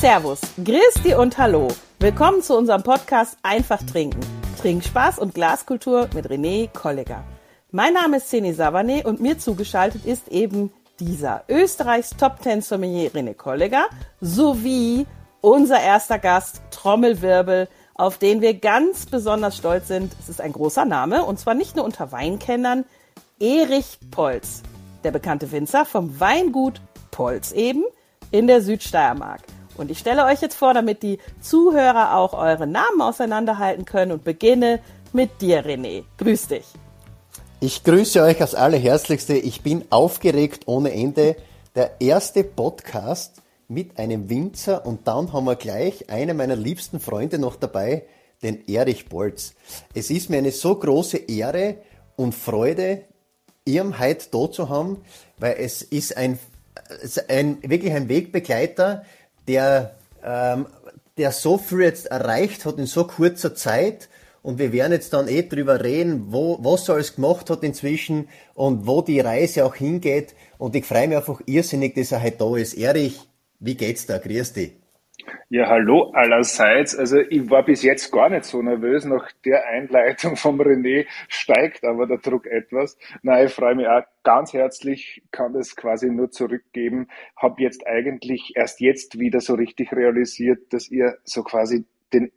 Servus, Christi und Hallo. Willkommen zu unserem Podcast Einfach Trinken. Trinkspaß und Glaskultur mit René Kollegger. Mein Name ist Seni Savane und mir zugeschaltet ist eben dieser Österreichs Top Ten Sommelier René Kollegger sowie unser erster Gast Trommelwirbel, auf den wir ganz besonders stolz sind. Es ist ein großer Name und zwar nicht nur unter Weinkennern. Erich Polz, der bekannte Winzer vom Weingut Polz eben in der Südsteiermark. Und ich stelle euch jetzt vor, damit die Zuhörer auch eure Namen auseinanderhalten können und beginne mit dir, René. Grüß dich. Ich grüße euch als allerherzlichste. Ich bin aufgeregt ohne Ende. Der erste Podcast mit einem Winzer und dann haben wir gleich einen meiner liebsten Freunde noch dabei, den Erich Bolz. Es ist mir eine so große Ehre und Freude, Ihrem heute da zu haben, weil es ist ein, ein wirklich ein Wegbegleiter, der, ähm, der so viel jetzt erreicht hat in so kurzer Zeit. Und wir werden jetzt dann eh drüber reden, wo, was er alles gemacht hat inzwischen und wo die Reise auch hingeht. Und ich freue mich einfach irrsinnig, dass er heute da ist. Erich, wie geht's da? Grüß dich. Ja, hallo allerseits. Also ich war bis jetzt gar nicht so nervös. Nach der Einleitung vom René steigt aber der Druck etwas. Nein, ich freue mich auch ganz herzlich, kann das quasi nur zurückgeben. Habe jetzt eigentlich erst jetzt wieder so richtig realisiert, dass ihr so quasi den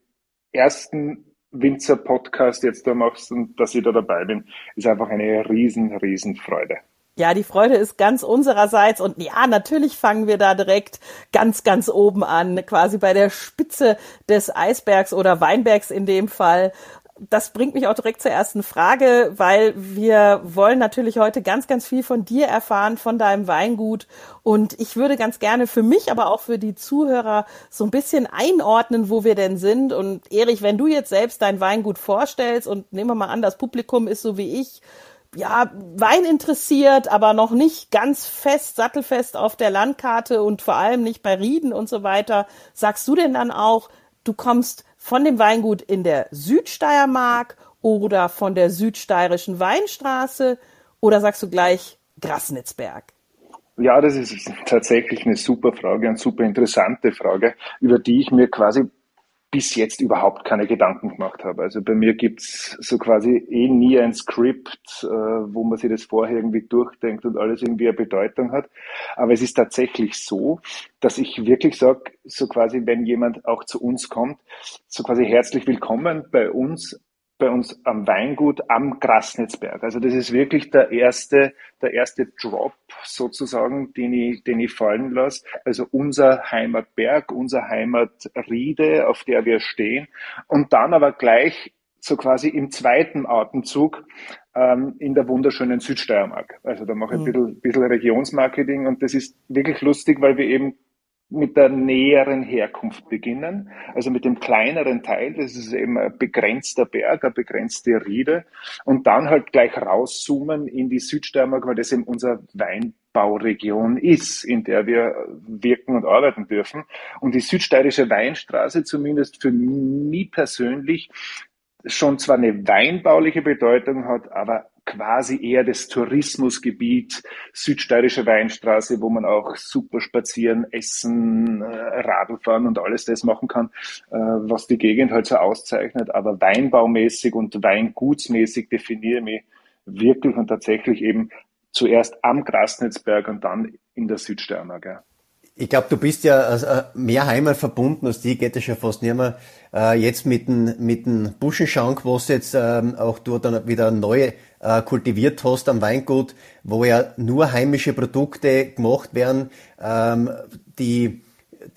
ersten Winzer-Podcast jetzt da machst und dass ich da dabei bin, ist einfach eine riesen, riesen Freude. Ja, die Freude ist ganz unsererseits und ja, natürlich fangen wir da direkt ganz, ganz oben an, quasi bei der Spitze des Eisbergs oder Weinbergs in dem Fall. Das bringt mich auch direkt zur ersten Frage, weil wir wollen natürlich heute ganz, ganz viel von dir erfahren, von deinem Weingut. Und ich würde ganz gerne für mich, aber auch für die Zuhörer so ein bisschen einordnen, wo wir denn sind. Und Erich, wenn du jetzt selbst dein Weingut vorstellst und nehmen wir mal an, das Publikum ist so wie ich, ja, Wein interessiert, aber noch nicht ganz fest, sattelfest auf der Landkarte und vor allem nicht bei Rieden und so weiter. Sagst du denn dann auch, du kommst von dem Weingut in der Südsteiermark oder von der südsteirischen Weinstraße oder sagst du gleich Grasnitzberg? Ja, das ist tatsächlich eine super Frage, eine super interessante Frage, über die ich mir quasi bis jetzt überhaupt keine Gedanken gemacht habe. Also bei mir gibt's so quasi eh nie ein Skript, äh, wo man sich das vorher irgendwie durchdenkt und alles irgendwie eine Bedeutung hat. Aber es ist tatsächlich so, dass ich wirklich sage, so quasi, wenn jemand auch zu uns kommt, so quasi herzlich willkommen bei uns bei uns am Weingut am Grasnitzberg. Also das ist wirklich der erste, der erste Drop sozusagen, den ich, den ich fallen lasse. Also unser Heimatberg, unser Heimatriede, auf der wir stehen. Und dann aber gleich so quasi im zweiten Atemzug ähm, in der wunderschönen Südsteiermark. Also da mache ich ein mhm. bisschen, bisschen Regionsmarketing und das ist wirklich lustig, weil wir eben mit der näheren Herkunft beginnen, also mit dem kleineren Teil, das ist eben ein begrenzter Berg, eine begrenzte Riede, und dann halt gleich rauszoomen in die Südsteiermark, weil das eben unser Weinbauregion ist, in der wir wirken und arbeiten dürfen. Und die südsteirische Weinstraße, zumindest für mich persönlich, schon zwar eine weinbauliche Bedeutung hat, aber quasi eher das Tourismusgebiet Südsteirische Weinstraße, wo man auch super spazieren, essen, äh, Radl fahren und alles das machen kann, äh, was die Gegend halt so auszeichnet. Aber weinbaumäßig und weingutsmäßig definiere ich mich wirklich und tatsächlich eben zuerst am Grasnitzberg und dann in der Südsteiermark. Ich glaube, du bist ja äh, mehr Heimat verbunden als die, geht es ja fast nicht mehr. Jetzt mit dem, mit dem Buschenschank, was jetzt ähm, auch du dann wieder neu äh, kultiviert hast am Weingut, wo ja nur heimische Produkte gemacht werden. Ähm, die,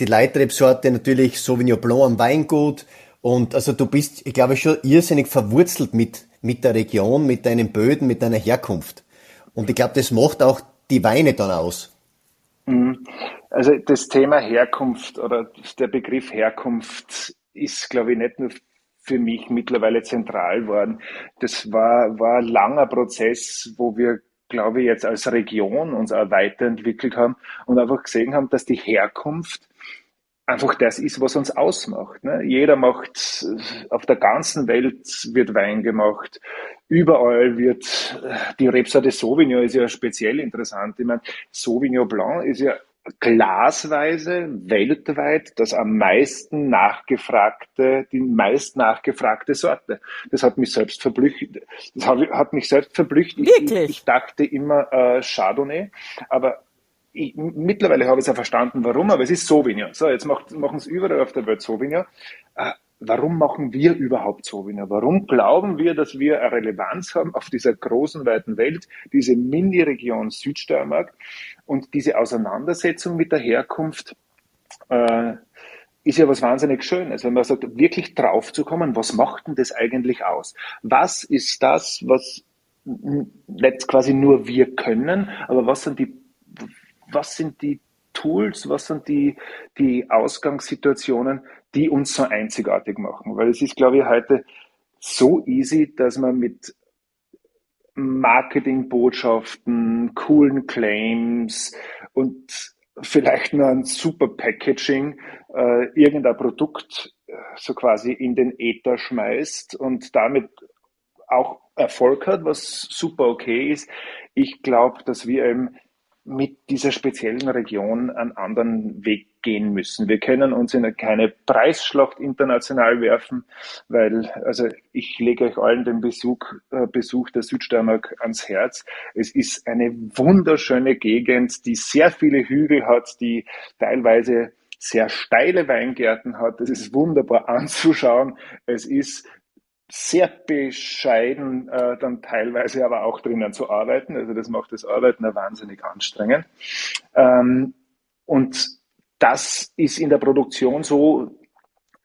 die Leitrebsorte natürlich Sauvignon Blanc am Weingut. Und also du bist, ich glaube, schon irrsinnig verwurzelt mit, mit der Region, mit deinen Böden, mit deiner Herkunft. Und ich glaube, das macht auch die Weine dann aus. Mhm. Also das Thema Herkunft oder der Begriff Herkunft ist, glaube ich, nicht nur für mich mittlerweile zentral worden. Das war, war ein langer Prozess, wo wir, glaube ich, jetzt als Region uns auch weiterentwickelt haben und einfach gesehen haben, dass die Herkunft einfach das ist, was uns ausmacht. Ne? Jeder macht, auf der ganzen Welt wird Wein gemacht. Überall wird, die Rebsorte Sauvignon ist ja speziell interessant. Ich meine, Sauvignon Blanc ist ja glasweise weltweit das am meisten nachgefragte, die meist nachgefragte Sorte. Das hat mich selbst verblüfft. Das hat mich selbst verblüfft. Wirklich? Ich, ich dachte immer äh, Chardonnay, aber ich, mittlerweile habe ich es ja verstanden, warum, aber es ist Sauvignon. So, jetzt machen es überall auf der Welt Sauvignon. Äh, warum machen wir überhaupt Sauvignon? Warum glauben wir, dass wir eine Relevanz haben auf dieser großen, weiten Welt, diese Mini-Region Südsteiermark und diese Auseinandersetzung mit der Herkunft äh, ist ja was wahnsinnig Schönes, wenn man sagt, wirklich drauf zu kommen, was macht denn das eigentlich aus? Was ist das, was nicht quasi nur wir können, aber was sind die, was sind die Tools, was sind die, die Ausgangssituationen, die uns so einzigartig machen? Weil es ist, glaube ich, heute so easy, dass man mit Marketingbotschaften, coolen Claims und vielleicht nur ein super Packaging äh, irgendein Produkt äh, so quasi in den Äther schmeißt und damit auch Erfolg hat, was super okay ist. Ich glaube, dass wir eben mit dieser speziellen Region einen anderen Weg gehen müssen. Wir können uns in keine Preisschlacht international werfen, weil, also ich lege euch allen den Besuch, äh, Besuch der Südsteiermark ans Herz. Es ist eine wunderschöne Gegend, die sehr viele Hügel hat, die teilweise sehr steile Weingärten hat. Es ist wunderbar anzuschauen. Es ist sehr bescheiden äh, dann teilweise aber auch drinnen zu arbeiten. Also das macht das Arbeiten ja wahnsinnig anstrengend. Ähm, und das ist in der Produktion so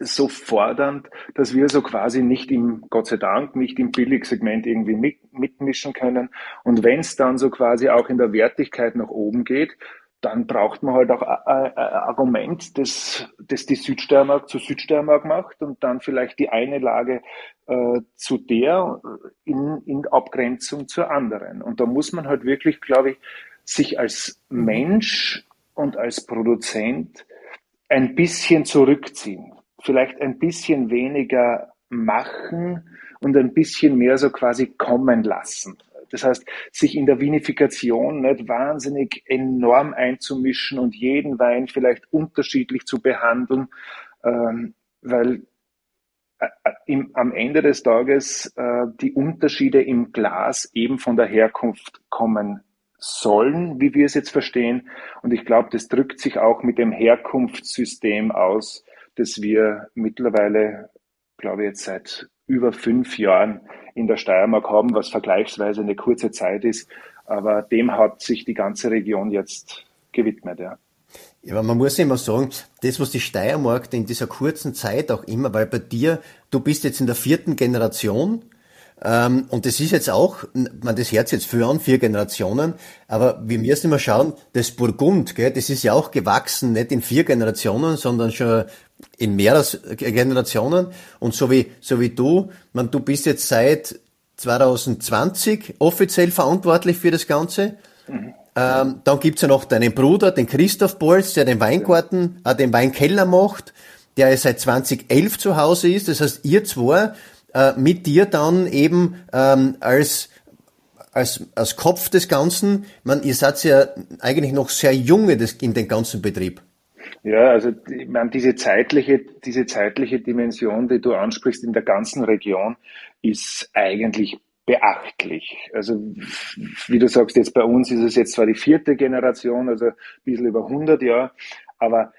so fordernd, dass wir so quasi nicht im, Gott sei Dank, nicht im Billigsegment irgendwie mit, mitmischen können. Und wenn es dann so quasi auch in der Wertigkeit nach oben geht, dann braucht man halt auch ein Argument, das, das die Südsteiermark zu Südsteiermark macht und dann vielleicht die eine Lage äh, zu der in, in Abgrenzung zur anderen. Und da muss man halt wirklich, glaube ich, sich als Mensch und als Produzent ein bisschen zurückziehen. Vielleicht ein bisschen weniger machen und ein bisschen mehr so quasi kommen lassen. Das heißt, sich in der Vinifikation nicht wahnsinnig enorm einzumischen und jeden Wein vielleicht unterschiedlich zu behandeln, ähm, weil äh, äh, im, am Ende des Tages äh, die Unterschiede im Glas eben von der Herkunft kommen sollen, wie wir es jetzt verstehen. Und ich glaube, das drückt sich auch mit dem Herkunftssystem aus, das wir mittlerweile, glaube ich, jetzt seit über fünf Jahren in der Steiermark haben, was vergleichsweise eine kurze Zeit ist. Aber dem hat sich die ganze Region jetzt gewidmet, ja. Ja, aber man muss immer sagen, das, was die Steiermark in dieser kurzen Zeit auch immer, weil bei dir, du bist jetzt in der vierten Generation, und das ist jetzt auch, man das Herz jetzt für an, vier Generationen, aber wir müssen immer schauen, das Burgund, gell, das ist ja auch gewachsen, nicht in vier Generationen, sondern schon in mehreren Generationen. Und so wie, so wie du, man, du bist jetzt seit 2020 offiziell verantwortlich für das Ganze. Mhm. Ähm, dann gibt's ja noch deinen Bruder, den Christoph Bolz, der den Weingarten, äh, den Weinkeller macht, der seit 2011 zu Hause ist. Das heißt, ihr zwei äh, mit dir dann eben ähm, als als, als Kopf des Ganzen, man, ihr seid ja eigentlich noch sehr junge des, in den ganzen Betrieb. Ja, also ich meine, diese zeitliche, diese zeitliche Dimension, die du ansprichst in der ganzen Region, ist eigentlich beachtlich. Also wie du sagst, jetzt bei uns ist es jetzt zwar die vierte Generation, also ein bisschen über 100 Jahre, aber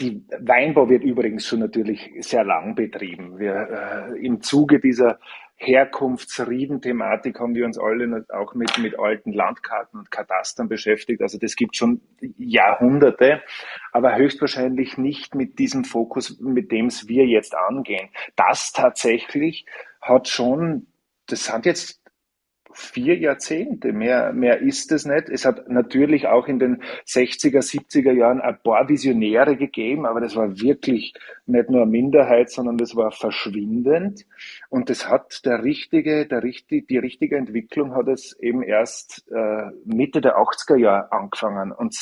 die Weinbau wird übrigens schon natürlich sehr lang betrieben. Wir, äh, Im Zuge dieser Herkunftsrieden-Thematik haben wir uns alle auch mit, mit alten Landkarten und Katastern beschäftigt. Also das gibt schon Jahrhunderte, aber höchstwahrscheinlich nicht mit diesem Fokus, mit dem es wir jetzt angehen. Das tatsächlich hat schon, das sind jetzt vier Jahrzehnte. Mehr, mehr ist es nicht. Es hat natürlich auch in den 60er, 70er Jahren ein paar Visionäre gegeben, aber das war wirklich nicht nur eine Minderheit, sondern das war verschwindend. Und das hat der richtige, der richtig, die richtige Entwicklung hat es eben erst äh, Mitte der 80er Jahre angefangen. Und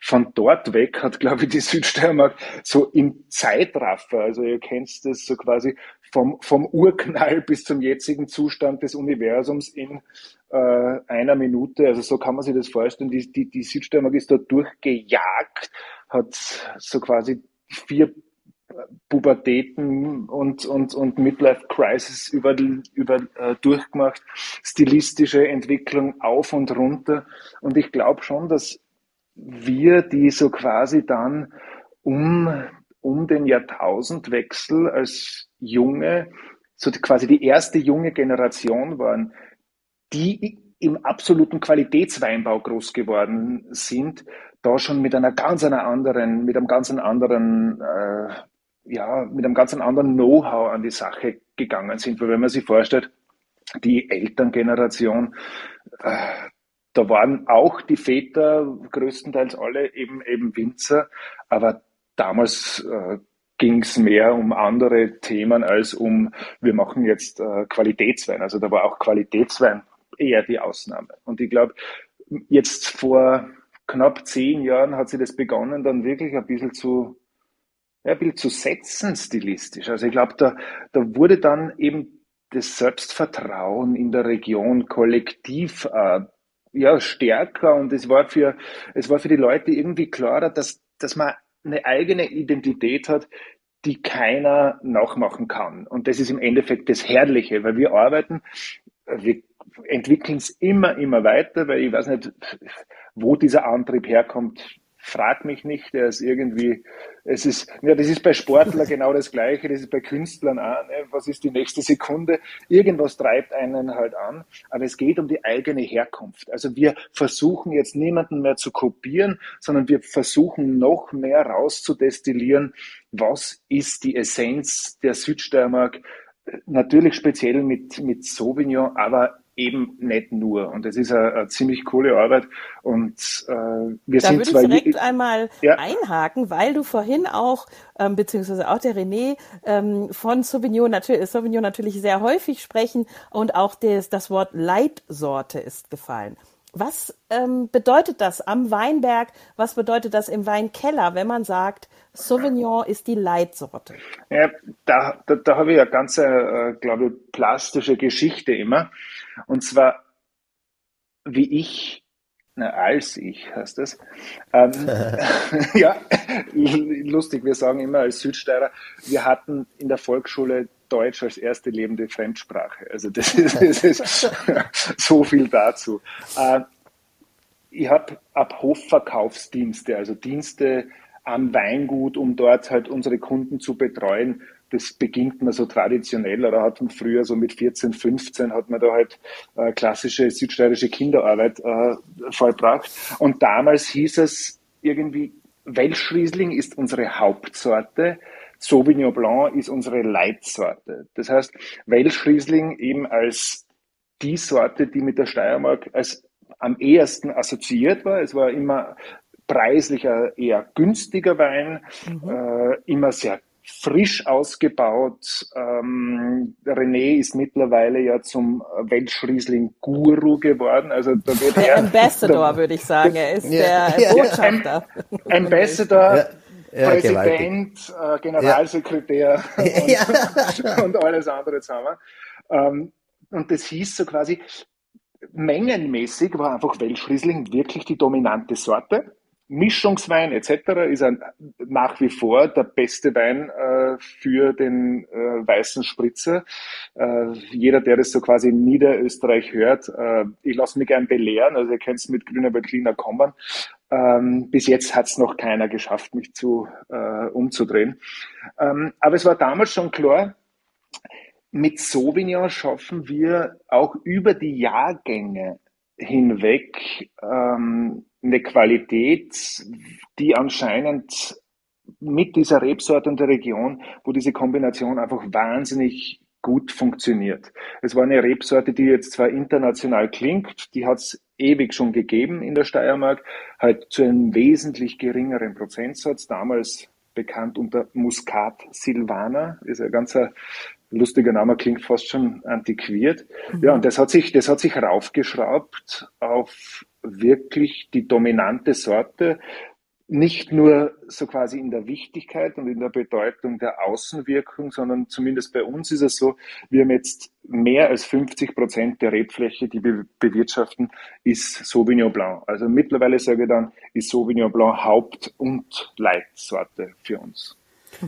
von dort weg hat, glaube ich, die Südsteiermark so im Zeitraffer, also ihr kennt das so quasi vom, vom Urknall bis zum jetzigen Zustand des Universums in äh, einer Minute. Also so kann man sich das vorstellen. Die, die, die Südsteiermark ist da durchgejagt, hat so quasi vier Pubertäten und, und, und Midlife Crisis über, über, äh, durchgemacht, stilistische Entwicklung auf und runter. Und ich glaube schon, dass wir, die so quasi dann um, um den Jahrtausendwechsel als junge, so quasi die erste junge Generation waren, die im absoluten Qualitätsweinbau groß geworden sind, da schon mit einer ganz einer anderen, mit einem ganz anderen, äh, ja, mit einem ganz anderen Know-how an die Sache gegangen sind. Weil wenn man sich vorstellt, die Elterngeneration, äh, da waren auch die Väter größtenteils alle eben eben Winzer, aber damals äh, ging es mehr um andere Themen als um, wir machen jetzt äh, Qualitätswein. Also da war auch Qualitätswein eher die Ausnahme. Und ich glaube, jetzt vor knapp zehn Jahren hat sie das begonnen, dann wirklich ein bisschen zu, ja, ein bisschen zu setzen stilistisch. Also ich glaube, da, da wurde dann eben das Selbstvertrauen in der Region kollektiv äh, ja, stärker und es war für, es war für die Leute irgendwie klarer, dass, dass man eine eigene Identität hat, die keiner nachmachen kann. Und das ist im Endeffekt das Herrliche, weil wir arbeiten, wir entwickeln es immer, immer weiter, weil ich weiß nicht, wo dieser Antrieb herkommt, frag mich nicht, der ist irgendwie, es ist, ja, das ist bei Sportlern genau das Gleiche, das ist bei Künstlern auch, ne? was ist die nächste Sekunde? Irgendwas treibt einen halt an, aber es geht um die eigene Herkunft. Also wir versuchen jetzt niemanden mehr zu kopieren, sondern wir versuchen noch mehr rauszudestillieren, was ist die Essenz der Südsteiermark, natürlich speziell mit, mit Sauvignon, aber eben nicht nur. Und es ist eine, eine, ziemlich coole Arbeit. Und äh, wir da sind würde ich direkt einmal ja. einhaken, weil du vorhin auch, ähm, beziehungsweise auch der René ähm, von Sauvignon natürlich, Sauvignon natürlich sehr häufig sprechen und auch des, das Wort Leitsorte ist gefallen. Was ähm, bedeutet das am Weinberg? Was bedeutet das im Weinkeller, wenn man sagt, Sauvignon ist die Leitsorte? Ja, da, da, da habe ich eine ganz, äh, glaube ich, plastische Geschichte immer. Und zwar, wie ich, na, als ich heißt das. Ähm, ja, lustig, wir sagen immer als Südsteirer, wir hatten in der Volksschule Deutsch als erste lebende Fremdsprache. Also das ist, das ist so viel dazu. Äh, ich habe ab Hofverkaufsdienste, also Dienste am Weingut, um dort halt unsere Kunden zu betreuen. Das beginnt man so traditionell oder hat man früher so mit 14, 15 hat man da halt äh, klassische südsteirische Kinderarbeit äh, vollbracht. Und damals hieß es irgendwie, Welschriesling ist unsere Hauptsorte. Sauvignon Blanc ist unsere Leitsorte. Das heißt, Welschriesling eben als die Sorte, die mit der Steiermark als am ehesten assoziiert war. Es war immer preislicher, eher günstiger Wein, mhm. äh, immer sehr frisch ausgebaut. Ähm, René ist mittlerweile ja zum Weltschriesling-Guru geworden. Also da wird der er, Ambassador, da, würde ich sagen. Er ist ja, der ja, Botschafter. Ambassador. Ja. Ja, Präsident, äh, Generalsekretär und, und, alles andere zusammen. Ähm, und das hieß so quasi, mengenmäßig war einfach Welschriesling wirklich die dominante Sorte. Mischungswein etc. ist ein, nach wie vor der beste Wein äh, für den äh, weißen Spritzer. Äh, jeder, der das so quasi in Niederösterreich hört, äh, ich lasse mich gern belehren, also ihr könnt mit Grüner Berliner kommen. Ähm, bis jetzt hat es noch keiner geschafft, mich zu äh, umzudrehen. Ähm, aber es war damals schon klar, mit Sauvignon schaffen wir auch über die Jahrgänge hinweg ähm, eine Qualität, die anscheinend mit dieser Rebsorte und der Region, wo diese Kombination einfach wahnsinnig gut funktioniert. Es war eine Rebsorte, die jetzt zwar international klingt, die hat es ewig schon gegeben in der Steiermark, halt zu einem wesentlich geringeren Prozentsatz, damals bekannt unter Muscat Silvaner, ist ein ganzer lustiger Name, klingt fast schon antiquiert. Mhm. Ja, und das hat sich, das hat sich raufgeschraubt auf wirklich die dominante Sorte. nicht nur so quasi in der Wichtigkeit und in der Bedeutung der Außenwirkung, sondern zumindest bei uns ist es so, wir haben jetzt mehr als 50 Prozent der Rebfläche, die wir bewirtschaften, ist Sauvignon Blanc. Also mittlerweile sage ich dann, ist Sauvignon Blanc Haupt- und Leitsorte für uns.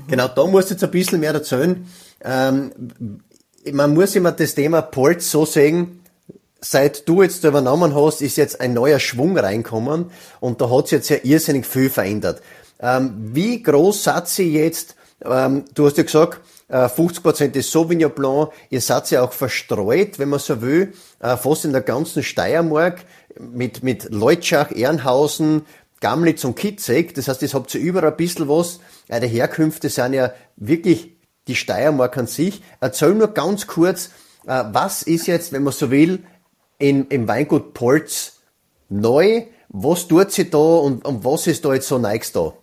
Genau, da musst du jetzt ein bisschen mehr erzählen. Ähm, man muss immer das Thema Polz so sehen, seit du jetzt übernommen hast, ist jetzt ein neuer Schwung reinkommen und da hat sich jetzt ja irrsinnig viel verändert. Ähm, wie groß seid ihr jetzt? Ähm, du hast ja gesagt, äh, 50% ist Sauvignon Blanc. Ihr seid ja auch verstreut, wenn man so will, äh, fast in der ganzen Steiermark mit, mit Leutschach, Ehrenhausen, Gamlitz und Kitzek. Das heißt, ihr habt ja überall ein bisschen was. Die Herkünfte sind ja wirklich die Steiermark an sich. Erzähl nur ganz kurz, äh, was ist jetzt, wenn man so will, in, im Weingut Polz neu? Was tut sie da und, und was ist da jetzt so neigst da?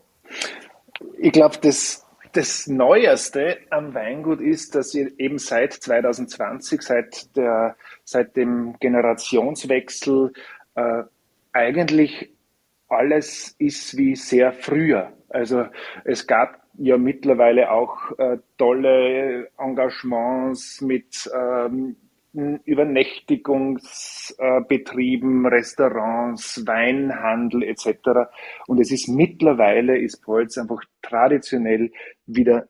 Ich glaube, das, das Neueste am Weingut ist, dass ihr eben seit 2020, seit, der, seit dem Generationswechsel, äh, eigentlich alles ist wie sehr früher. Also es gab ja mittlerweile auch äh, tolle Engagements mit ähm, Übernächtigungsbetrieben, Restaurants, Weinhandel etc. Und es ist mittlerweile, ist Polz einfach traditionell wieder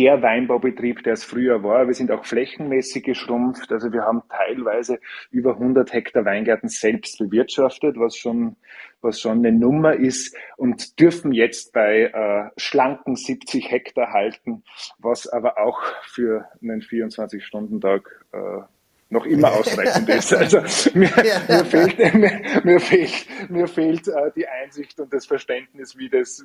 der Weinbaubetrieb, der es früher war. Wir sind auch flächenmäßig geschrumpft. Also wir haben teilweise über 100 Hektar Weingärten selbst bewirtschaftet, was schon, was schon eine Nummer ist und dürfen jetzt bei äh, schlanken 70 Hektar halten, was aber auch für einen 24-Stunden-Tag äh, noch immer ausreichend ist. Also mir, mir fehlt, mir, mir fehlt, mir fehlt äh, die Einsicht und das Verständnis, wie das,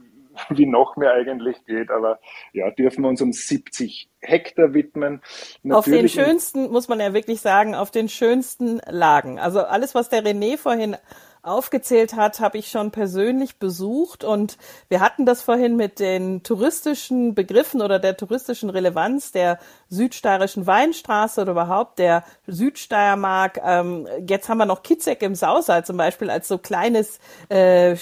wie noch mehr eigentlich geht. Aber ja, dürfen wir uns um 70 Hektar widmen. Natürlich auf den schönsten, muss man ja wirklich sagen, auf den schönsten Lagen. Also alles, was der René vorhin aufgezählt hat, habe ich schon persönlich besucht und wir hatten das vorhin mit den touristischen Begriffen oder der touristischen Relevanz der südsteirischen Weinstraße oder überhaupt der Südsteiermark. Ähm, jetzt haben wir noch Kitzek im Sausaal zum Beispiel als so kleines äh,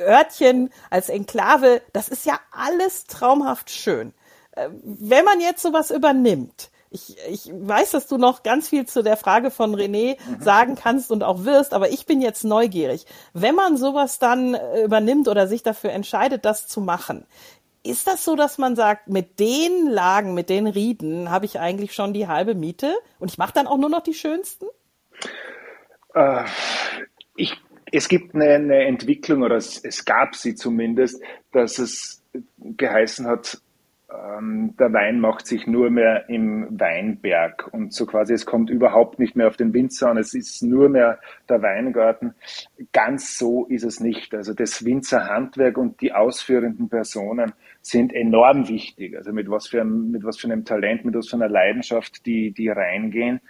Örtchen, als Enklave. Das ist ja alles traumhaft schön. Äh, wenn man jetzt sowas übernimmt, ich, ich weiß, dass du noch ganz viel zu der Frage von René mhm. sagen kannst und auch wirst, aber ich bin jetzt neugierig. Wenn man sowas dann äh, übernimmt oder sich dafür entscheidet, das zu machen, ist das so, dass man sagt, mit den Lagen, mit den Rieden habe ich eigentlich schon die halbe Miete und ich mache dann auch nur noch die schönsten? Äh, ich, es gibt eine, eine Entwicklung, oder es, es gab sie zumindest, dass es geheißen hat, der Wein macht sich nur mehr im Weinberg und so quasi, es kommt überhaupt nicht mehr auf den Winzer an, es ist nur mehr der Weingarten. Ganz so ist es nicht. Also das Winzerhandwerk und die ausführenden Personen sind enorm wichtig. Also mit was für einem, mit was für einem Talent, mit was für einer Leidenschaft die, die reingehen.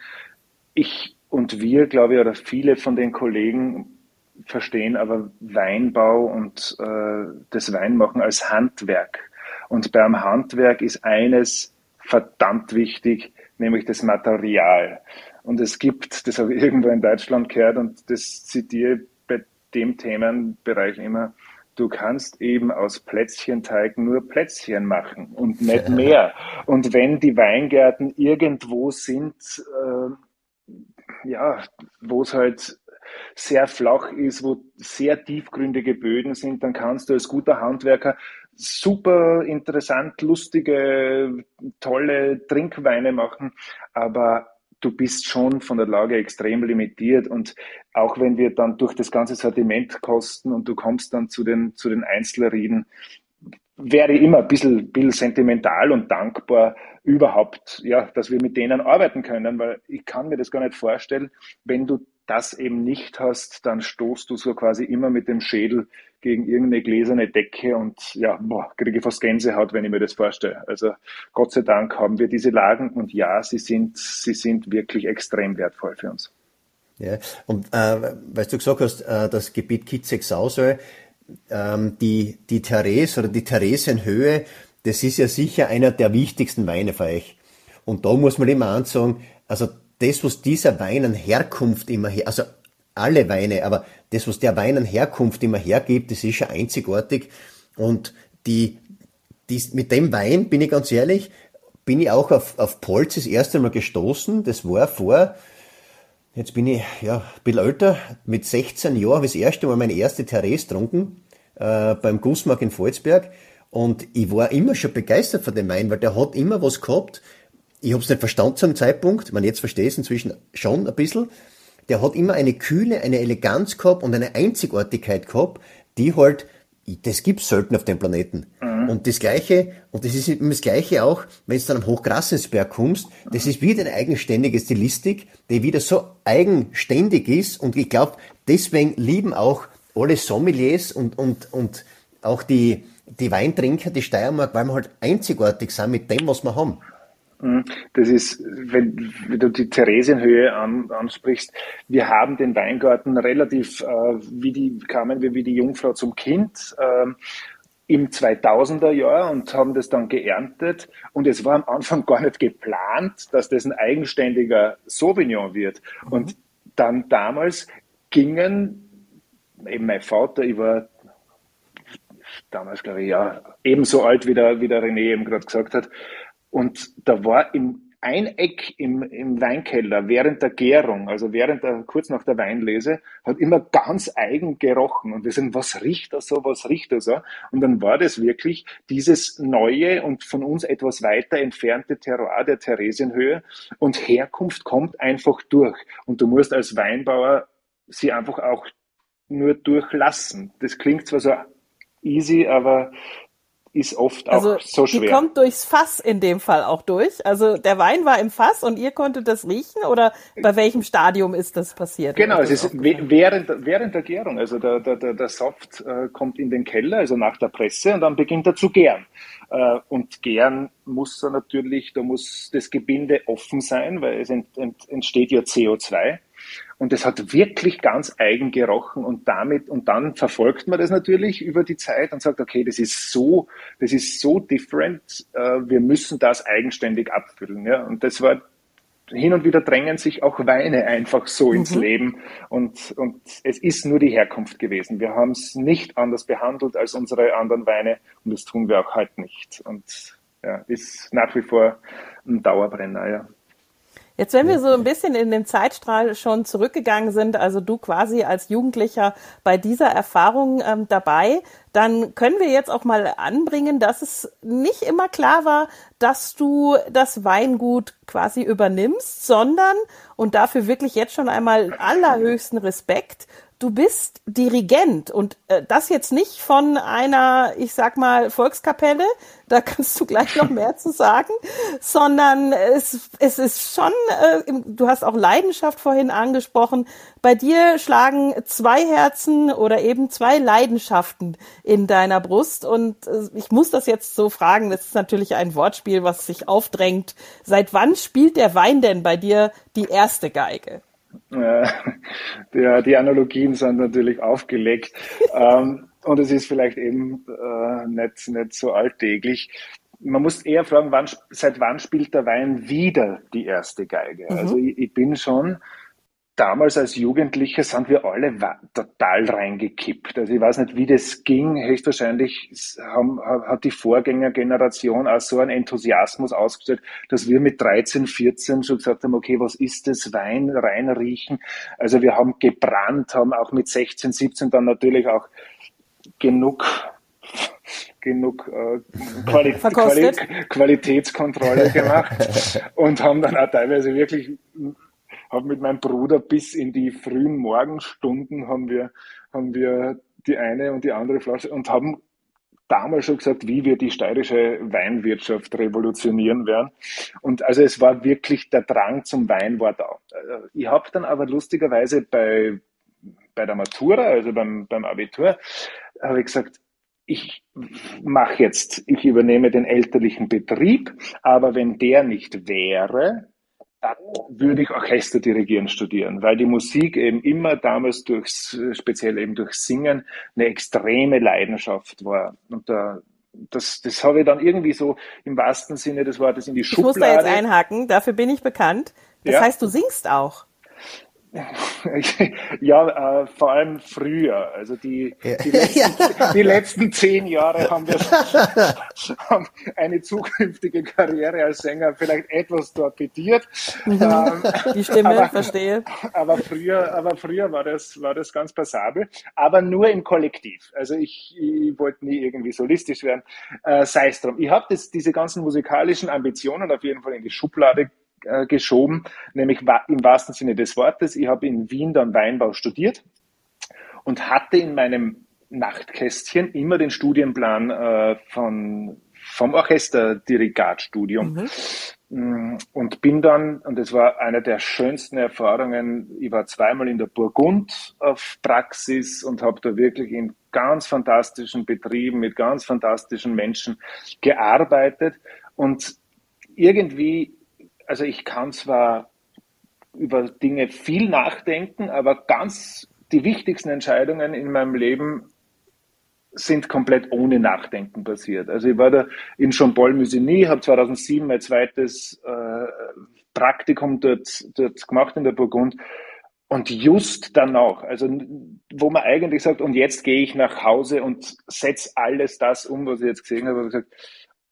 Ich und wir, glaube ich, oder viele von den Kollegen verstehen aber Weinbau und äh, das Weinmachen als Handwerk und beim Handwerk ist eines verdammt wichtig, nämlich das Material. Und es gibt, das habe ich irgendwo in Deutschland gehört und das zitiere ich bei dem Themenbereich immer, du kannst eben aus Plätzchenteig nur Plätzchen machen und nicht mehr. Und wenn die Weingärten irgendwo sind, äh, ja, wo es halt sehr flach ist, wo sehr tiefgründige Böden sind, dann kannst du als guter Handwerker super interessant, lustige, tolle Trinkweine machen, aber du bist schon von der Lage extrem limitiert und auch wenn wir dann durch das ganze Sortiment kosten und du kommst dann zu den, zu den Einzelrieden, wäre ich immer ein bisschen, bisschen sentimental und dankbar überhaupt, ja, dass wir mit denen arbeiten können, weil ich kann mir das gar nicht vorstellen, wenn du das eben nicht hast, dann stoßt du so quasi immer mit dem Schädel gegen irgendeine gläserne Decke und ja, boah, kriege fast Gänsehaut, wenn ich mir das vorstelle. Also Gott sei Dank haben wir diese Lagen und ja, sie sind, sie sind wirklich extrem wertvoll für uns. Ja, und äh, weil du gesagt hast, äh, das Gebiet Kitzek-Sausal, ähm, die, die Therese oder die Theresienhöhe, das ist ja sicher einer der wichtigsten Weine für euch. Und da muss man immer ansagen, also das, was dieser Wein an Herkunft immer her, also alle Weine, aber das, was der Wein an Herkunft immer hergibt, das ist schon einzigartig. Und die, die, mit dem Wein, bin ich ganz ehrlich, bin ich auch auf, auf Polz das erste Mal gestoßen. Das war vor, jetzt bin ich ja ein bisschen älter, mit 16 Jahren habe ich das erste Mal meine erste Therese getrunken, äh, beim Gussmark in Volzberg. Und ich war immer schon begeistert von dem Wein, weil der hat immer was gehabt. Ich habe es nicht verstanden zu einem Zeitpunkt, man jetzt verstehe es inzwischen schon ein bisschen. Der hat immer eine Kühle, eine Eleganz gehabt und eine Einzigartigkeit gehabt, die halt, das gibt's selten auf dem Planeten. Mhm. Und das Gleiche, und das ist immer das Gleiche auch, wenn du dann am Hochgrassensberg kommst, das ist wieder eine eigenständige Stilistik, die wieder so eigenständig ist und ich glaube, deswegen lieben auch alle Sommeliers und, und, und auch die, die Weintrinker, die Steiermark, weil wir halt einzigartig sind mit dem, was wir haben. Mhm. Das ist, wenn, wenn du die Theresienhöhe an, ansprichst, wir haben den Weingarten relativ, äh, wie die, kamen wir wie die Jungfrau zum Kind, äh, im 2000er Jahr und haben das dann geerntet. Und es war am Anfang gar nicht geplant, dass das ein eigenständiger Sauvignon wird. Mhm. Und dann damals gingen, eben mein Vater, ich war damals glaube ich ja ebenso alt wie der, wie der René eben gerade gesagt hat. Und da war im ein Eck im, im Weinkeller während der Gärung, also während der, kurz nach der Weinlese, hat immer ganz eigen gerochen. Und wir sind, was riecht das so, was riecht das so? Und dann war das wirklich dieses neue und von uns etwas weiter entfernte Terroir der Theresienhöhe. Und Herkunft kommt einfach durch. Und du musst als Weinbauer sie einfach auch nur durchlassen. Das klingt zwar so easy, aber ist oft also auch so schwer. Die kommt durchs Fass in dem Fall auch durch. Also der Wein war im Fass und ihr konntet das riechen oder bei welchem Stadium ist das passiert? Genau, es ist während, während der Gärung. Also der, der, der, der Saft äh, kommt in den Keller, also nach der Presse und dann beginnt er zu gären. Äh, und gären muss er natürlich, da muss das Gebinde offen sein, weil es ent, ent, entsteht ja CO2. Und es hat wirklich ganz eigen gerochen und damit, und dann verfolgt man das natürlich über die Zeit und sagt, okay, das ist so, das ist so different, äh, wir müssen das eigenständig abfüllen, ja. Und das war, hin und wieder drängen sich auch Weine einfach so ins mhm. Leben und, und es ist nur die Herkunft gewesen. Wir haben es nicht anders behandelt als unsere anderen Weine und das tun wir auch heute nicht. Und ja, ist nach wie vor ein Dauerbrenner, ja. Jetzt, wenn wir so ein bisschen in den Zeitstrahl schon zurückgegangen sind, also du quasi als Jugendlicher bei dieser Erfahrung ähm, dabei, dann können wir jetzt auch mal anbringen, dass es nicht immer klar war, dass du das Weingut quasi übernimmst, sondern, und dafür wirklich jetzt schon einmal allerhöchsten Respekt, du bist Dirigent und äh, das jetzt nicht von einer, ich sag mal, Volkskapelle, da kannst du gleich noch mehr zu sagen, sondern es, es ist schon, äh, du hast auch Leidenschaft vorhin angesprochen, bei dir schlagen zwei Herzen oder eben zwei Leidenschaften in deiner Brust und äh, ich muss das jetzt so fragen, das ist natürlich ein Wortspiel, was sich aufdrängt. Seit wann spielt der Wein denn bei dir die erste Geige? ja, die Analogien sind natürlich aufgelegt. ähm, und es ist vielleicht eben äh, nicht, nicht so alltäglich. Man muss eher fragen, wann, seit wann spielt der Wein wieder die erste Geige? Mhm. Also ich, ich bin schon damals als Jugendliche sind wir alle total reingekippt. Also ich weiß nicht, wie das ging. Höchstwahrscheinlich haben, hat die Vorgängergeneration auch so einen Enthusiasmus ausgestellt, dass wir mit 13, 14 schon gesagt haben, okay, was ist das? Wein reinriechen. Also wir haben gebrannt, haben auch mit 16, 17 dann natürlich auch genug genug äh, Quali Quali Qualitätskontrolle gemacht und haben dann auch teilweise wirklich habe mit meinem Bruder bis in die frühen Morgenstunden haben wir, haben wir die eine und die andere Flasche und haben damals schon gesagt, wie wir die steirische Weinwirtschaft revolutionieren werden. Und also es war wirklich der Drang zum Wein war da. Ich habe dann aber lustigerweise bei, bei der Matura, also beim, beim Abitur, habe ich gesagt, ich mache jetzt, ich übernehme den elterlichen Betrieb, aber wenn der nicht wäre, dann würde ich Orchester dirigieren studieren, weil die Musik eben immer damals durchs, speziell eben durch Singen, eine extreme Leidenschaft war. Und da, das, das habe ich dann irgendwie so im wahrsten Sinne des Wortes in die Schublade. Ich muss da jetzt einhaken, dafür bin ich bekannt. Das ja. heißt, du singst auch. ja, äh, vor allem früher. Also die, die, letzten, die letzten zehn Jahre haben wir haben eine zukünftige Karriere als Sänger vielleicht etwas torpediert. Mhm. Ähm, die Stimme, aber, verstehe. Aber früher, aber früher war das, war das ganz passabel, aber nur im Kollektiv. Also ich, ich wollte nie irgendwie solistisch werden. Äh, Sei es drum. Ich habe diese ganzen musikalischen Ambitionen auf jeden Fall in die Schublade äh, geschoben, nämlich im wahrsten Sinne des Wortes. Ich habe in Wien dann Weinbau studiert und hatte in meinem Nachtkästchen immer den Studienplan äh, von, vom Orchesterdirigatstudium. Mhm. Mm, und bin dann, und das war eine der schönsten Erfahrungen, ich war zweimal in der Burgund auf Praxis und habe da wirklich in ganz fantastischen Betrieben mit ganz fantastischen Menschen gearbeitet. Und irgendwie also ich kann zwar über Dinge viel nachdenken, aber ganz die wichtigsten Entscheidungen in meinem Leben sind komplett ohne Nachdenken passiert. Also ich war da in Jean-Paul-Musigny, habe 2007 mein zweites äh, Praktikum dort, dort gemacht in der Burgund und just danach, also wo man eigentlich sagt, und jetzt gehe ich nach Hause und setze alles das um, was ich jetzt gesehen habe, habe ich gesagt,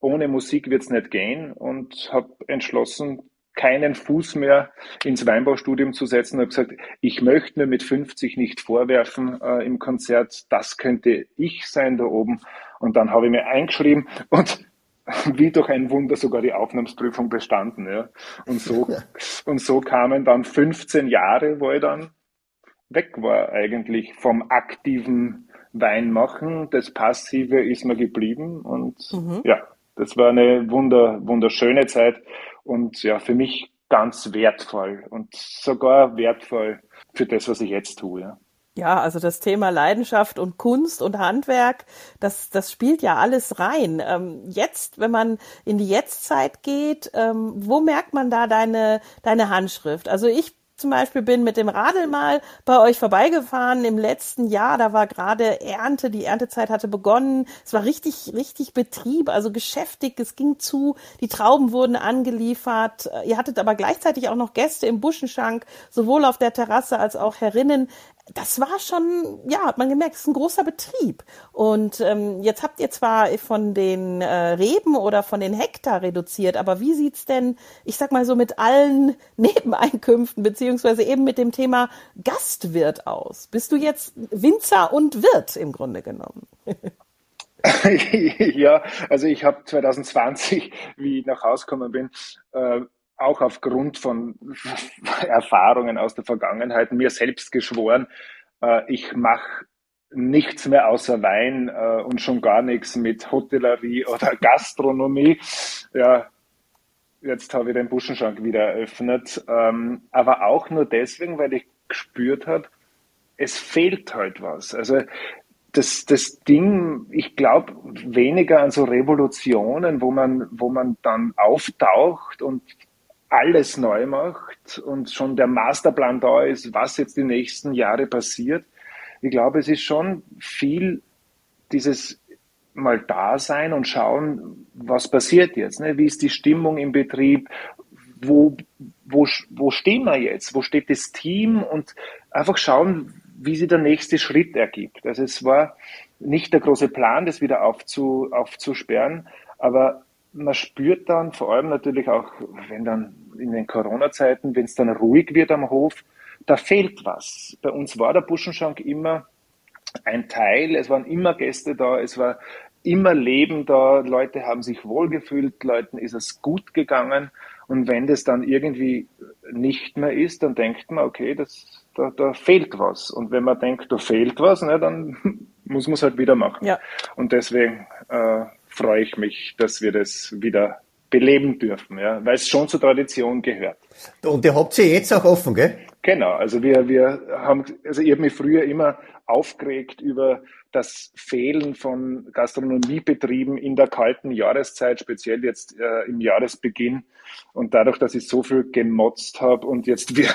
ohne Musik wird es nicht gehen und habe entschlossen, keinen Fuß mehr ins Weinbaustudium zu setzen. Habe gesagt, ich möchte mir mit 50 nicht vorwerfen äh, im Konzert, das könnte ich sein da oben. Und dann habe ich mir eingeschrieben und wie durch ein Wunder sogar die Aufnahmsprüfung bestanden. Ja. Und, so, und so kamen dann 15 Jahre, wo ich dann weg war eigentlich vom aktiven Weinmachen. Das Passive ist mir geblieben und mhm. ja, das war eine wunder, wunderschöne Zeit und ja, für mich ganz wertvoll und sogar wertvoll für das, was ich jetzt tue. Ja. Also das Thema Leidenschaft und Kunst und Handwerk, das, das spielt ja alles rein. Ähm, jetzt, wenn man in die Jetztzeit geht, ähm, wo merkt man da deine, deine Handschrift? Also ich zum Beispiel bin mit dem Radl mal bei euch vorbeigefahren im letzten Jahr. Da war gerade Ernte, die Erntezeit hatte begonnen. Es war richtig, richtig Betrieb, also geschäftig. Es ging zu. Die Trauben wurden angeliefert. Ihr hattet aber gleichzeitig auch noch Gäste im Buschenschank, sowohl auf der Terrasse als auch herinnen das war schon, ja, hat man gemerkt, es ist ein großer Betrieb. Und ähm, jetzt habt ihr zwar von den äh, Reben oder von den Hektar reduziert, aber wie sieht's denn, ich sag mal so, mit allen Nebeneinkünften beziehungsweise eben mit dem Thema Gastwirt aus? Bist du jetzt Winzer und Wirt im Grunde genommen? ja, also ich habe 2020, wie ich nach Hause gekommen bin, äh, auch aufgrund von Erfahrungen aus der Vergangenheit mir selbst geschworen, äh, ich mache nichts mehr außer Wein äh, und schon gar nichts mit Hotellerie oder Gastronomie. Ja, jetzt habe ich den Buschenschrank wieder eröffnet, ähm, aber auch nur deswegen, weil ich gespürt habe, es fehlt halt was. Also das, das Ding, ich glaube weniger an so Revolutionen, wo man, wo man dann auftaucht und alles neu macht und schon der Masterplan da ist, was jetzt die nächsten Jahre passiert. Ich glaube, es ist schon viel dieses mal da sein und schauen, was passiert jetzt. Ne? Wie ist die Stimmung im Betrieb? Wo, wo, wo stehen wir jetzt? Wo steht das Team? Und einfach schauen, wie sich der nächste Schritt ergibt. Also es war nicht der große Plan, das wieder aufzu, aufzusperren, aber man spürt dann vor allem natürlich auch, wenn dann in den Corona-Zeiten, wenn es dann ruhig wird am Hof, da fehlt was. Bei uns war der Buschenschank immer ein Teil, es waren immer Gäste da, es war immer Leben da, Leute haben sich wohlgefühlt, Leuten ist es gut gegangen und wenn das dann irgendwie nicht mehr ist, dann denkt man, okay, das, da, da fehlt was. Und wenn man denkt, da fehlt was, ne, dann muss man es halt wieder machen. Ja. Und deswegen äh, freue ich mich, dass wir das wieder beleben dürfen, ja, weil es schon zur Tradition gehört. Und ihr habt sie jetzt auch offen, gell? Genau, also wir, wir haben, also ich habe mich früher immer aufgeregt über das Fehlen von Gastronomiebetrieben in der kalten Jahreszeit, speziell jetzt äh, im Jahresbeginn. Und dadurch, dass ich so viel gemotzt habe und jetzt wir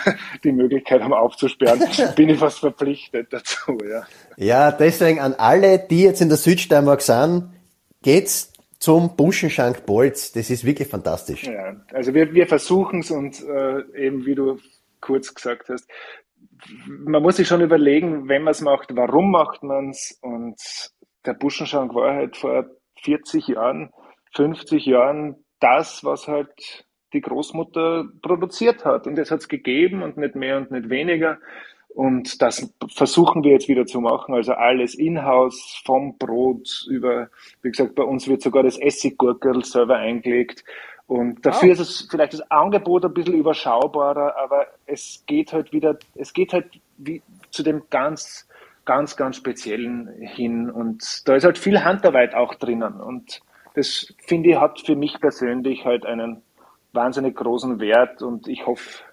die Möglichkeit haben aufzusperren, bin ich fast verpflichtet dazu. Ja. ja, deswegen an alle, die jetzt in der Südsteiermark sind, geht's zum Buschenschank Bolz. Das ist wirklich fantastisch. Ja, also wir, wir versuchen es und äh, eben wie du kurz gesagt hast, man muss sich schon überlegen, wenn man es macht, warum macht man es? Und der Buschenschank war halt vor 40 Jahren, 50 Jahren das, was halt die Großmutter produziert hat. Und das hat es gegeben und nicht mehr und nicht weniger. Und das versuchen wir jetzt wieder zu machen. Also alles in-house, vom Brot über, wie gesagt, bei uns wird sogar das Essiggurkel selber eingelegt. Und dafür oh. ist es vielleicht das Angebot ein bisschen überschaubarer, aber es geht halt wieder, es geht halt wie zu dem ganz, ganz, ganz Speziellen hin. Und da ist halt viel Handarbeit auch drinnen. Und das finde ich hat für mich persönlich halt einen wahnsinnig großen Wert und ich hoffe,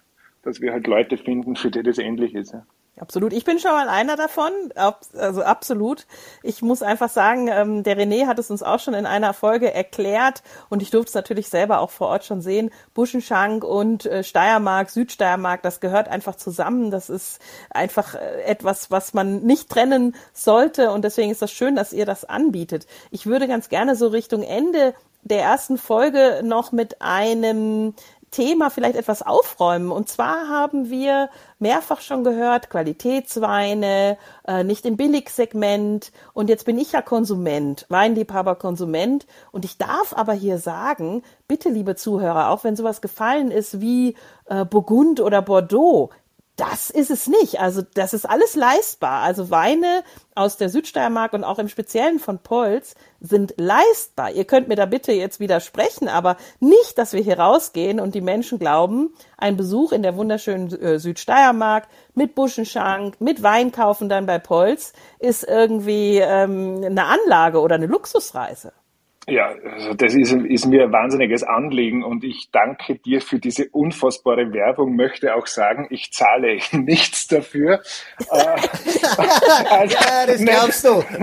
dass wir halt Leute finden, für die das ähnlich ist. Ja. Absolut. Ich bin schon mal einer davon. Also absolut. Ich muss einfach sagen, ähm, der René hat es uns auch schon in einer Folge erklärt und ich durfte es natürlich selber auch vor Ort schon sehen. Buschenschank und äh, Steiermark, Südsteiermark, das gehört einfach zusammen. Das ist einfach äh, etwas, was man nicht trennen sollte und deswegen ist das schön, dass ihr das anbietet. Ich würde ganz gerne so Richtung Ende der ersten Folge noch mit einem Thema vielleicht etwas aufräumen. Und zwar haben wir mehrfach schon gehört, Qualitätsweine, äh, nicht im Billigsegment. Und jetzt bin ich ja Konsument, Weinliebhaber, Konsument. Und ich darf aber hier sagen, bitte, liebe Zuhörer, auch wenn sowas gefallen ist wie äh, Burgund oder Bordeaux, das ist es nicht. Also das ist alles leistbar. Also Weine aus der Südsteiermark und auch im Speziellen von Polz sind leistbar. Ihr könnt mir da bitte jetzt widersprechen, aber nicht, dass wir hier rausgehen und die Menschen glauben, ein Besuch in der wunderschönen äh, Südsteiermark mit Buschenschank, mit Wein kaufen dann bei Polz ist irgendwie ähm, eine Anlage oder eine Luxusreise. Ja, also das ist, ist, mir ein wahnsinniges Anliegen und ich danke dir für diese unfassbare Werbung, möchte auch sagen, ich zahle nichts dafür. Also, ja, das glaubst du.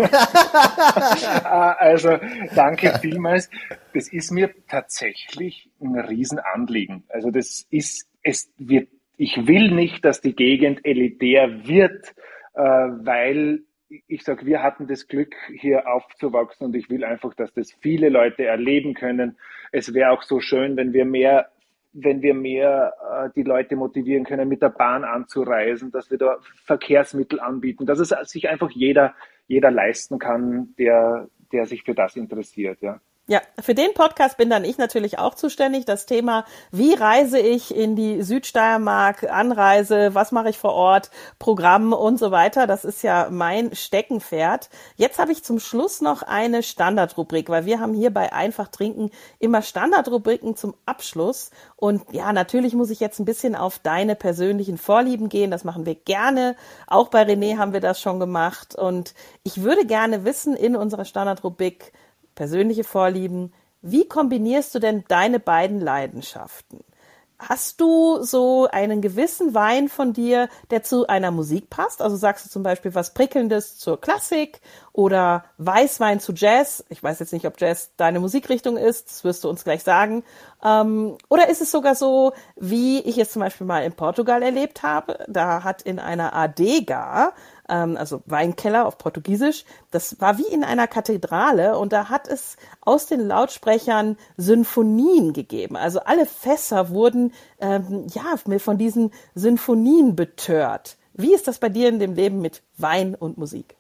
Äh, also danke vielmals. Das ist mir tatsächlich ein Riesenanliegen. Also das ist, es wird, ich will nicht, dass die Gegend elitär wird, äh, weil ich sage, wir hatten das Glück, hier aufzuwachsen und ich will einfach, dass das viele Leute erleben können. Es wäre auch so schön, wenn wir mehr, wenn wir mehr äh, die Leute motivieren können, mit der Bahn anzureisen, dass wir da Verkehrsmittel anbieten, dass es sich einfach jeder, jeder leisten kann, der, der sich für das interessiert, ja. Ja, für den Podcast bin dann ich natürlich auch zuständig. Das Thema, wie reise ich in die Südsteiermark, Anreise, was mache ich vor Ort, Programm und so weiter. Das ist ja mein Steckenpferd. Jetzt habe ich zum Schluss noch eine Standardrubrik, weil wir haben hier bei Einfach Trinken immer Standardrubriken zum Abschluss. Und ja, natürlich muss ich jetzt ein bisschen auf deine persönlichen Vorlieben gehen. Das machen wir gerne. Auch bei René haben wir das schon gemacht. Und ich würde gerne wissen in unserer Standardrubrik, persönliche Vorlieben. Wie kombinierst du denn deine beiden Leidenschaften? Hast du so einen gewissen Wein von dir, der zu einer Musik passt? Also sagst du zum Beispiel was Prickelndes zur Klassik oder Weißwein zu Jazz? Ich weiß jetzt nicht, ob Jazz deine Musikrichtung ist, das wirst du uns gleich sagen. Ähm, oder ist es sogar so, wie ich es zum Beispiel mal in Portugal erlebt habe? Da hat in einer Adega ähm, also Weinkeller auf Portugiesisch. Das war wie in einer Kathedrale und da hat es aus den Lautsprechern Sinfonien gegeben. Also alle Fässer wurden ähm, ja von diesen Sinfonien betört. Wie ist das bei dir in dem Leben mit Wein und Musik?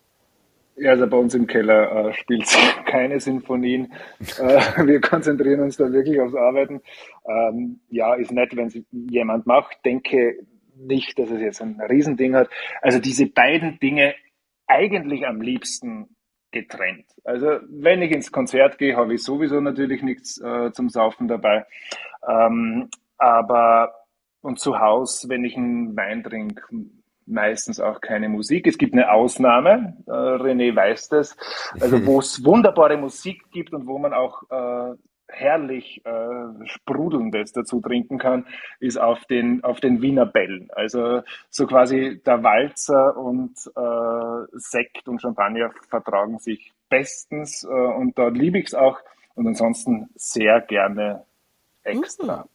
Ja, also bei uns im Keller äh, spielt keine Sinfonien. Äh, wir konzentrieren uns da wirklich aufs Arbeiten. Ähm, ja, ist nett, wenn es jemand macht. Denke, nicht, dass es jetzt ein Riesending hat. Also diese beiden Dinge eigentlich am liebsten getrennt. Also wenn ich ins Konzert gehe, habe ich sowieso natürlich nichts äh, zum Saufen dabei. Ähm, aber und zu Hause, wenn ich einen Wein trinke, meistens auch keine Musik. Es gibt eine Ausnahme, äh, René weiß das, also wo es wunderbare Musik gibt und wo man auch äh, herrlich äh, Sprudelndes dazu trinken kann, ist auf den, auf den Wiener Bällen. Also so quasi der Walzer und äh, Sekt und Champagner vertragen sich bestens äh, und da liebe ich es auch und ansonsten sehr gerne extra. Mhm.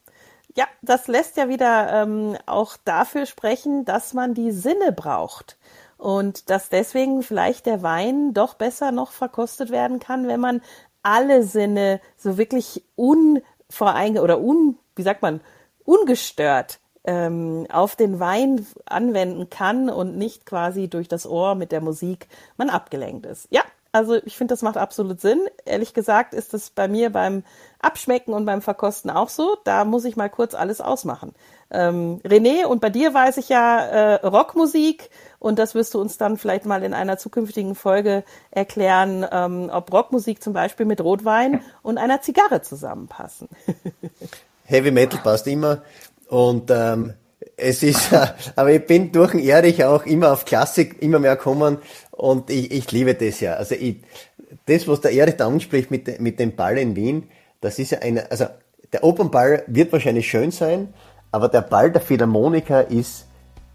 Ja, das lässt ja wieder ähm, auch dafür sprechen, dass man die Sinne braucht und dass deswegen vielleicht der Wein doch besser noch verkostet werden kann, wenn man alle Sinne so wirklich unvoreinge oder un, wie sagt man, ungestört ähm, auf den Wein anwenden kann und nicht quasi durch das Ohr mit der Musik man abgelenkt ist. Ja, also ich finde, das macht absolut Sinn. Ehrlich gesagt ist es bei mir beim Abschmecken und beim Verkosten auch so. Da muss ich mal kurz alles ausmachen. Ähm, René, und bei dir weiß ich ja äh, Rockmusik und das wirst du uns dann vielleicht mal in einer zukünftigen Folge erklären, ähm, ob Rockmusik zum Beispiel mit Rotwein und einer Zigarre zusammenpassen. Heavy Metal passt immer und ähm, es ist, aber ich bin durch den Erich auch immer auf Klassik immer mehr gekommen und ich, ich liebe das ja. Also ich, das, was der Erich da anspricht mit, mit dem Ball in Wien, das ist ja eine, also der Opernball wird wahrscheinlich schön sein, aber der Ball der Philharmoniker ist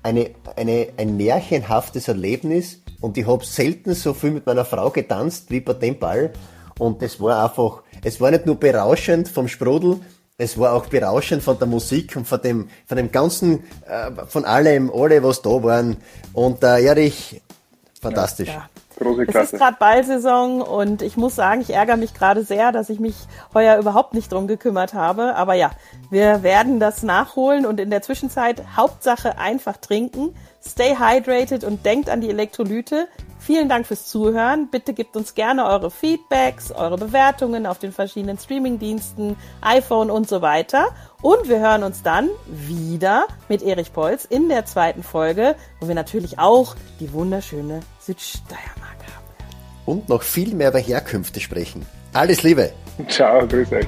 eine, eine, ein märchenhaftes Erlebnis und ich habe selten so viel mit meiner Frau getanzt wie bei dem Ball und das war einfach, es war nicht nur berauschend vom Sprudel, es war auch berauschend von der Musik und von dem, von dem ganzen, äh, von allem, alle, was da waren. Und äh, Erich, fantastisch. Ja. Große Klasse. Es ist gerade Ballsaison und ich muss sagen, ich ärgere mich gerade sehr, dass ich mich heuer überhaupt nicht drum gekümmert habe. Aber ja, wir werden das nachholen und in der Zwischenzeit Hauptsache einfach trinken. Stay hydrated und denkt an die Elektrolyte. Vielen Dank fürs Zuhören. Bitte gebt uns gerne eure Feedbacks, eure Bewertungen auf den verschiedenen Streamingdiensten, iPhone und so weiter. Und wir hören uns dann wieder mit Erich Polz in der zweiten Folge, wo wir natürlich auch die wunderschöne Südsteiermark haben Und noch viel mehr über Herkünfte sprechen. Alles Liebe. Ciao, grüß euch.